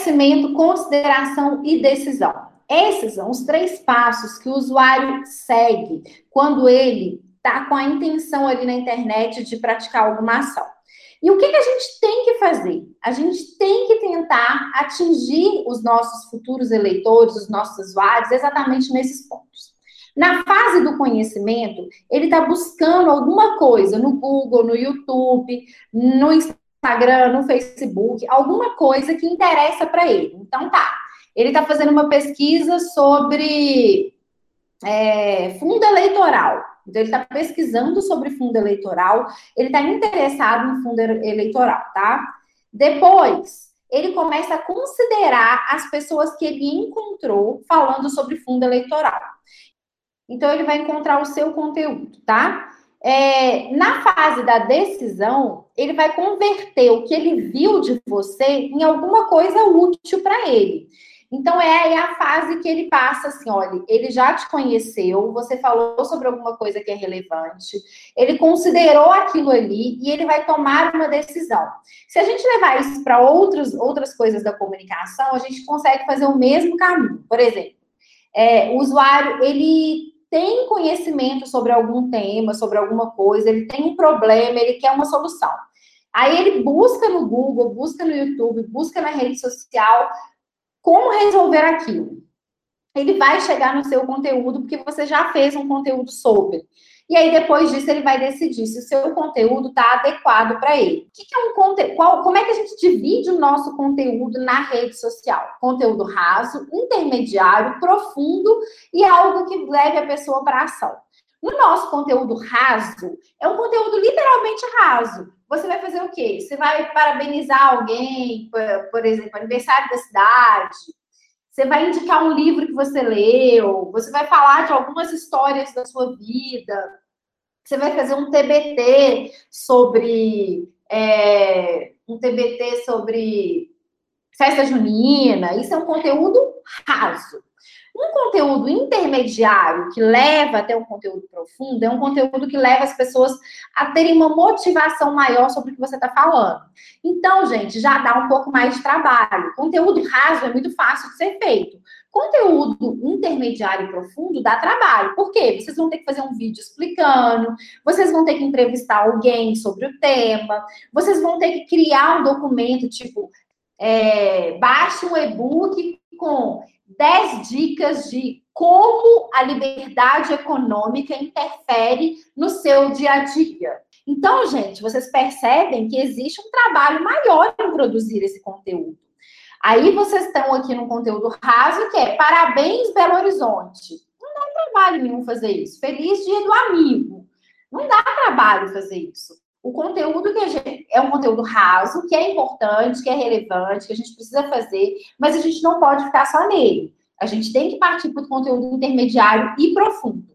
conhecimento, consideração e decisão. Esses são os três passos que o usuário segue quando ele está com a intenção ali na internet de praticar alguma ação. E o que, que a gente tem que fazer? A gente tem que tentar atingir os nossos futuros eleitores, os nossos usuários, exatamente nesses pontos. Na fase do conhecimento, ele está buscando alguma coisa no Google, no YouTube, no Instagram, no Facebook, alguma coisa que interessa para ele. Então, tá. Ele está fazendo uma pesquisa sobre é, fundo eleitoral. Então, ele está pesquisando sobre fundo eleitoral, ele está interessado em fundo eleitoral, tá? Depois, ele começa a considerar as pessoas que ele encontrou falando sobre fundo eleitoral. Então, ele vai encontrar o seu conteúdo, tá? É, na fase da decisão, ele vai converter o que ele viu de você em alguma coisa útil para ele. Então é a fase que ele passa assim, olha, ele já te conheceu, você falou sobre alguma coisa que é relevante, ele considerou aquilo ali e ele vai tomar uma decisão. Se a gente levar isso para outras outras coisas da comunicação, a gente consegue fazer o mesmo caminho. Por exemplo, é, o usuário ele tem conhecimento sobre algum tema, sobre alguma coisa, ele tem um problema, ele quer uma solução. Aí ele busca no Google, busca no YouTube, busca na rede social como resolver aquilo? Ele vai chegar no seu conteúdo porque você já fez um conteúdo sobre. E aí, depois disso, ele vai decidir se o seu conteúdo está adequado para ele. O que, que é um conteúdo? Como é que a gente divide o nosso conteúdo na rede social? Conteúdo raso, intermediário, profundo e algo que leve a pessoa para ação. No nosso conteúdo raso, é um conteúdo literalmente raso. Você vai fazer o quê? Você vai parabenizar alguém, por exemplo, aniversário da cidade. Você vai indicar um livro que você leu. Você vai falar de algumas histórias da sua vida. Você vai fazer um TBT sobre é, um TBT sobre festa junina. Isso é um conteúdo raso. Um conteúdo intermediário que leva até um conteúdo profundo é um conteúdo que leva as pessoas a terem uma motivação maior sobre o que você está falando. Então, gente, já dá um pouco mais de trabalho. Conteúdo raso é muito fácil de ser feito. Conteúdo intermediário e profundo dá trabalho. Por quê? Vocês vão ter que fazer um vídeo explicando, vocês vão ter que entrevistar alguém sobre o tema, vocês vão ter que criar um documento, tipo, é, baixe um e-book com 10 dicas de como a liberdade econômica interfere no seu dia a dia. Então, gente, vocês percebem que existe um trabalho maior em produzir esse conteúdo. Aí vocês estão aqui no conteúdo raso, que é parabéns, Belo Horizonte. Não dá trabalho nenhum fazer isso. Feliz dia do amigo. Não dá trabalho fazer isso. O conteúdo que gente, é um conteúdo raso, que é importante, que é relevante, que a gente precisa fazer, mas a gente não pode ficar só nele. A gente tem que partir para o conteúdo intermediário e profundo.